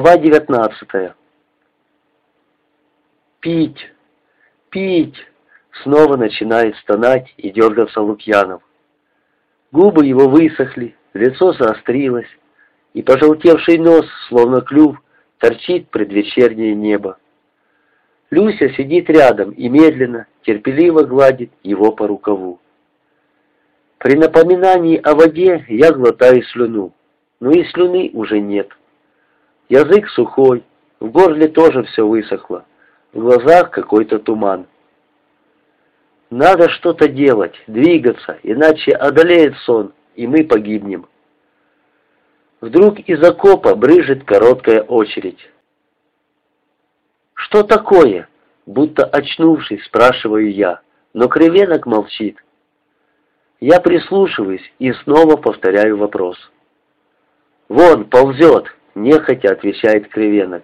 Глава девятнадцатая. «Пить! Пить!» Снова начинает стонать и дергаться Лукьянов. Губы его высохли, лицо заострилось, и пожелтевший нос, словно клюв, торчит предвечернее небо. Люся сидит рядом и медленно, терпеливо гладит его по рукаву. При напоминании о воде я глотаю слюну, но и слюны уже нет. Язык сухой, в горле тоже все высохло, в глазах какой-то туман. Надо что-то делать, двигаться, иначе одолеет сон, и мы погибнем. Вдруг из окопа брыжет короткая очередь. «Что такое?» Будто очнувшись, спрашиваю я, но кривенок молчит. Я прислушиваюсь и снова повторяю вопрос. «Вон, ползет!» Нехотя отвечает Кривенок.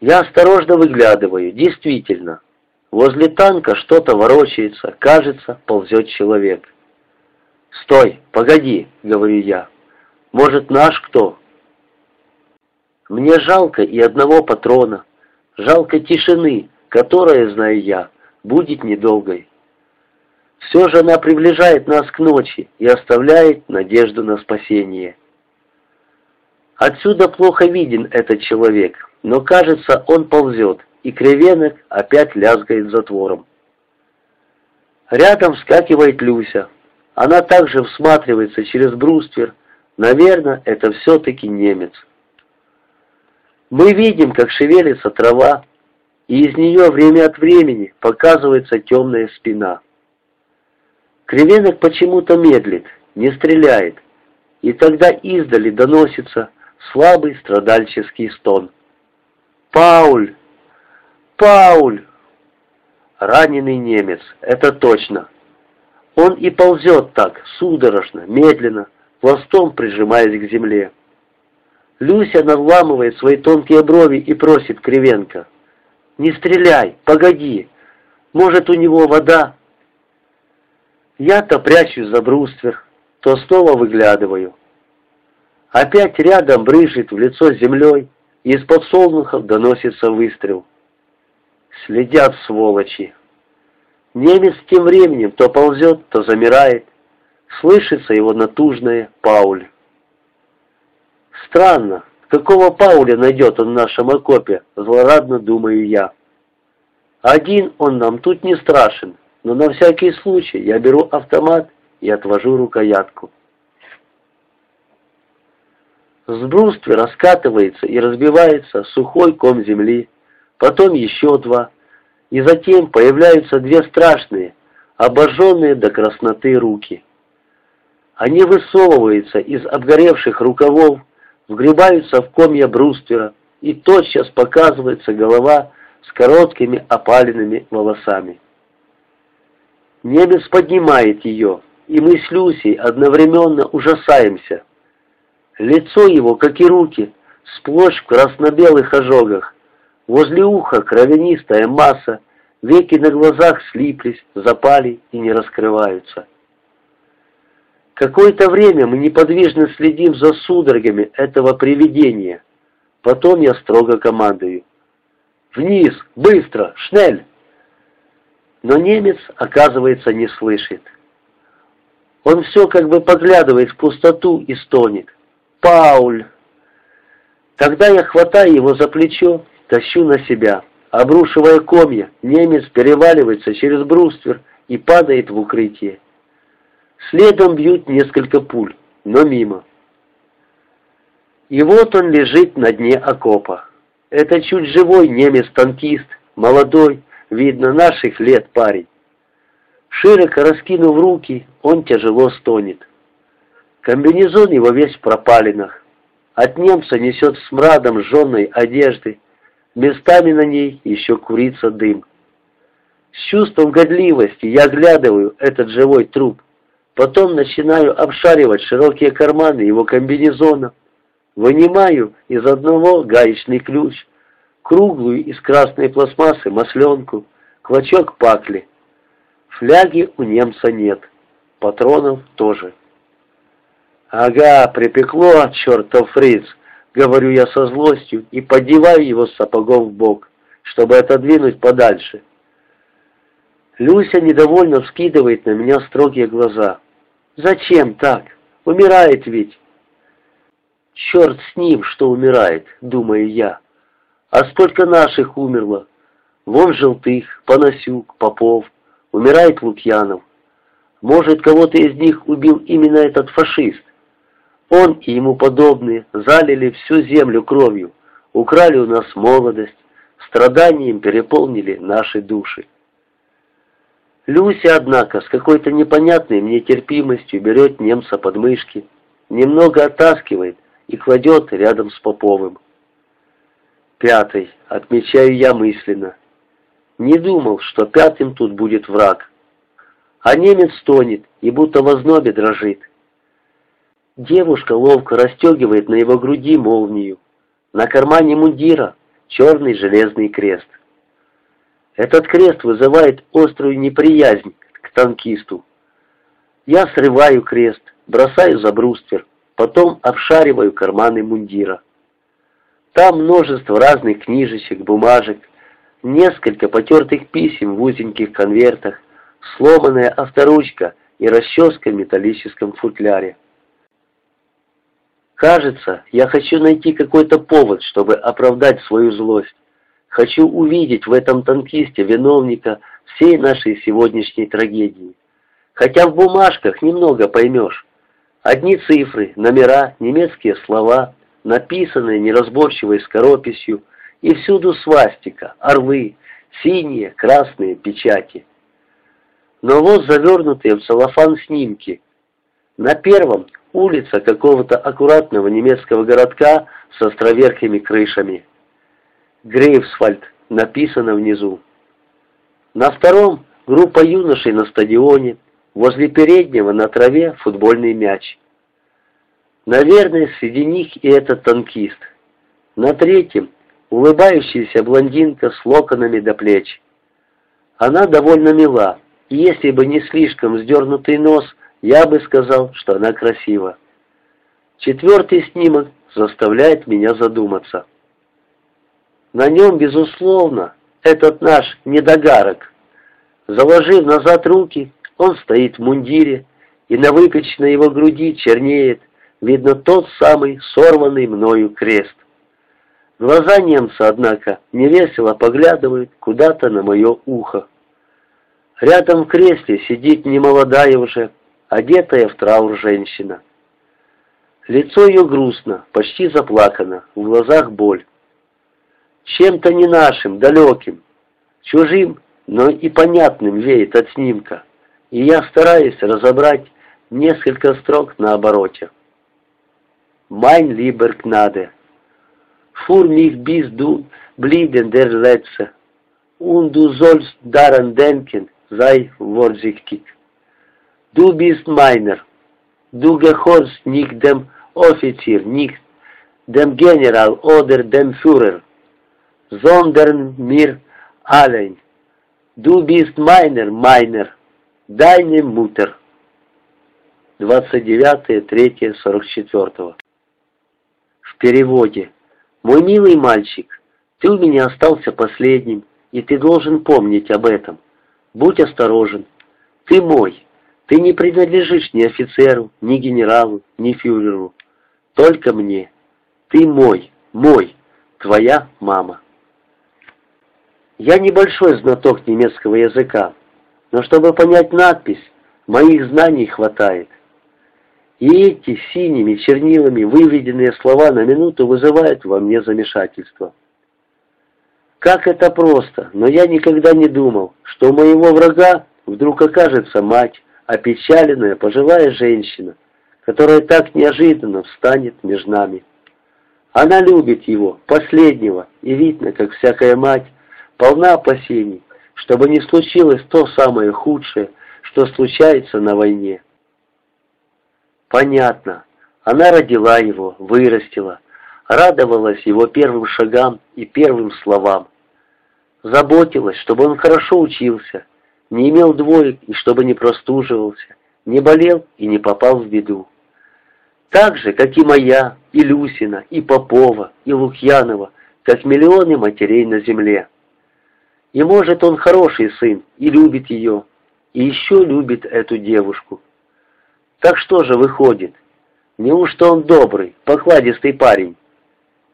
Я осторожно выглядываю, действительно. Возле танка что-то ворочается, кажется, ползет человек. «Стой, погоди», — говорю я. «Может, наш кто?» Мне жалко и одного патрона, жалко тишины, которая, знаю я, будет недолгой. Все же она приближает нас к ночи и оставляет надежду на спасение. Отсюда плохо виден этот человек, но кажется, он ползет, и кривенок опять лязгает затвором. Рядом вскакивает Люся. Она также всматривается через бруствер. Наверное, это все-таки немец. Мы видим, как шевелится трава, и из нее время от времени показывается темная спина. Кривенок почему-то медлит, не стреляет, и тогда издали доносится слабый страдальческий стон. «Пауль! Пауль!» Раненый немец, это точно. Он и ползет так, судорожно, медленно, пластом прижимаясь к земле. Люся надламывает свои тонкие брови и просит Кривенко. «Не стреляй, погоди, может, у него вода?» Я-то прячусь за бруствер, то снова выглядываю. Опять рядом брыжет в лицо землей, и из подсолнухов доносится выстрел. Следят сволочи. Немец тем временем то ползет, то замирает. Слышится его натужное «Пауль». Странно, какого Пауля найдет он в нашем окопе, злорадно думаю я. Один он нам тут не страшен, но на всякий случай я беру автомат и отвожу рукоятку. С бруствера раскатывается и разбивается сухой ком земли, потом еще два, и затем появляются две страшные, обожженные до красноты руки. Они высовываются из обгоревших рукавов, вгребаются в комья бруствера, и тотчас показывается голова с короткими опаленными волосами. Немец поднимает ее, и мы с Люсей одновременно ужасаемся – Лицо его, как и руки, сплошь в красно-белых ожогах. Возле уха кровянистая масса, веки на глазах слиплись, запали и не раскрываются. Какое-то время мы неподвижно следим за судорогами этого привидения. Потом я строго командую. «Вниз! Быстро! Шнель!» Но немец, оказывается, не слышит. Он все как бы поглядывает в пустоту и стонет. Пауль!» Тогда я хватаю его за плечо, тащу на себя. Обрушивая комья, немец переваливается через бруствер и падает в укрытие. Следом бьют несколько пуль, но мимо. И вот он лежит на дне окопа. Это чуть живой немец-танкист, молодой, видно, наших лет парень. Широко раскинув руки, он тяжело стонет. Комбинезон его весь в пропалинах. От немца несет смрадом жженной одежды. Местами на ней еще курится дым. С чувством годливости я оглядываю этот живой труп. Потом начинаю обшаривать широкие карманы его комбинезона. Вынимаю из одного гаечный ключ, круглую из красной пластмассы масленку, клочок пакли. Фляги у немца нет, патронов тоже. «Ага, припекло, чертов фриц! говорю я со злостью и поддеваю его сапогом в бок, чтобы отодвинуть подальше. Люся недовольно вскидывает на меня строгие глаза. «Зачем так? Умирает ведь!» «Черт с ним, что умирает!» — думаю я. «А сколько наших умерло? Вон Желтых, Панасюк, Попов, умирает Лукьянов. Может, кого-то из них убил именно этот фашист? Он и ему подобные залили всю землю кровью, украли у нас молодость, страданием переполнили наши души. Люся, однако, с какой-то непонятной мне терпимостью берет немца под мышки, немного оттаскивает и кладет рядом с Поповым. Пятый, отмечаю я мысленно. Не думал, что пятым тут будет враг. А немец стонет и будто в ознобе дрожит. Девушка ловко расстегивает на его груди молнию. На кармане мундира черный железный крест. Этот крест вызывает острую неприязнь к танкисту. Я срываю крест, бросаю за бруствер, потом обшариваю карманы мундира. Там множество разных книжечек, бумажек, несколько потертых писем в узеньких конвертах, сломанная авторучка и расческа в металлическом футляре. Кажется, я хочу найти какой-то повод, чтобы оправдать свою злость. Хочу увидеть в этом танкисте виновника всей нашей сегодняшней трагедии. Хотя в бумажках немного поймешь. Одни цифры, номера, немецкие слова, написанные неразборчивой скорописью, и всюду свастика, орлы, синие, красные печати. Но вот завернутые в целлофан снимки. На первом улица какого-то аккуратного немецкого городка с островерхими крышами. Грейвсвальд написано внизу. На втором группа юношей на стадионе, возле переднего на траве футбольный мяч. Наверное, среди них и этот танкист. На третьем улыбающаяся блондинка с локонами до плеч. Она довольно мила, и если бы не слишком сдернутый нос, я бы сказал, что она красива. Четвертый снимок заставляет меня задуматься. На нем, безусловно, этот наш недогарок. Заложив назад руки, он стоит в мундире, и на выпечной его груди чернеет, видно тот самый сорванный мною крест. Глаза немца, однако, невесело поглядывают куда-то на мое ухо. Рядом в кресле сидит немолодая уже, одетая в траур женщина. Лицо ее грустно, почти заплакано, в глазах боль чем-то не нашим, далеким, чужим, но и понятным веет от снимка, и я стараюсь разобрать несколько строк на обороте. «Mein lieber Gnade, für mich bist du blieben der Letzte, und du sollst daran denken, sei vorsichtig. Du bist meiner, du gehörst nicht dem Offizier, nicht dem General oder dem Führer, sondern mir allein. Du bist meiner, meiner, deine Mutter. 29.3.44 В переводе. Мой милый мальчик, ты у меня остался последним, и ты должен помнить об этом. Будь осторожен. Ты мой. Ты не принадлежишь ни офицеру, ни генералу, ни фюреру. Только мне. Ты мой, мой, твоя мама. Я небольшой знаток немецкого языка, но чтобы понять надпись, моих знаний хватает. И эти синими чернилами выведенные слова на минуту вызывают во мне замешательство. Как это просто, но я никогда не думал, что у моего врага вдруг окажется мать, опечаленная пожилая женщина, которая так неожиданно встанет между нами. Она любит его, последнего, и видно, как всякая мать, полна опасений, чтобы не случилось то самое худшее, что случается на войне. Понятно, она родила его, вырастила, радовалась его первым шагам и первым словам. Заботилась, чтобы он хорошо учился, не имел двоек и чтобы не простуживался, не болел и не попал в беду. Так же, как и моя, и Люсина, и Попова, и Лукьянова, как миллионы матерей на земле. И может он хороший сын, и любит ее, и еще любит эту девушку. Так что же выходит? Неужто он добрый, покладистый парень?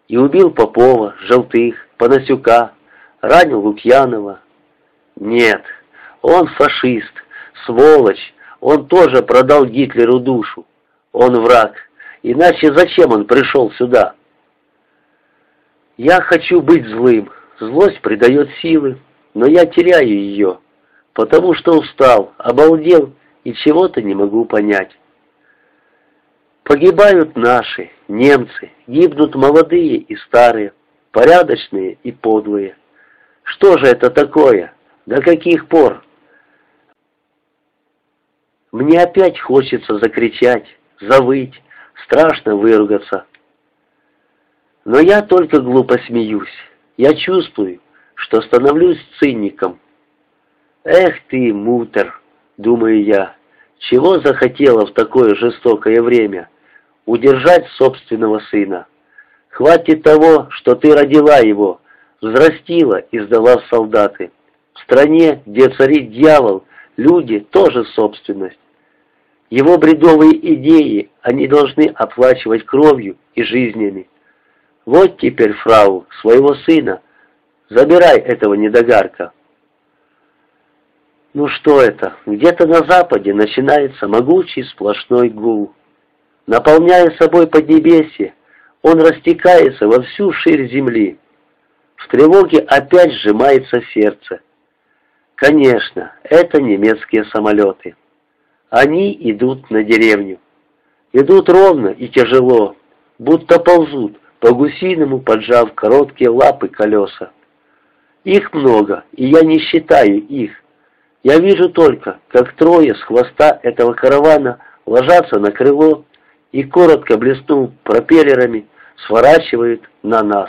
И убил Попова, Желтых, Панасюка, ранил Лукьянова? Нет, он фашист, сволочь, он тоже продал Гитлеру душу. Он враг, иначе зачем он пришел сюда? Я хочу быть злым, злость придает силы, но я теряю ее, потому что устал, обалдел и чего-то не могу понять. Погибают наши, немцы, гибнут молодые и старые, порядочные и подлые. Что же это такое? До каких пор? Мне опять хочется закричать, завыть, страшно выругаться. Но я только глупо смеюсь. Я чувствую, что становлюсь циником. Эх ты, мутер, думаю я, чего захотела в такое жестокое время? Удержать собственного сына. Хватит того, что ты родила его, взрастила и сдала солдаты. В стране, где царит дьявол, люди тоже собственность. Его бредовые идеи они должны оплачивать кровью и жизнями. Вот теперь, фрау, своего сына, забирай этого недогарка. Ну что это, где-то на западе начинается могучий сплошной гул. Наполняя собой Поднебесье, он растекается во всю ширь земли. В тревоге опять сжимается сердце. Конечно, это немецкие самолеты. Они идут на деревню. Идут ровно и тяжело, будто ползут, по-гусиному поджав короткие лапы колеса. Их много, и я не считаю их. Я вижу только, как трое с хвоста этого каравана ложатся на крыло и, коротко блеснув пропеллерами, сворачивают на нас.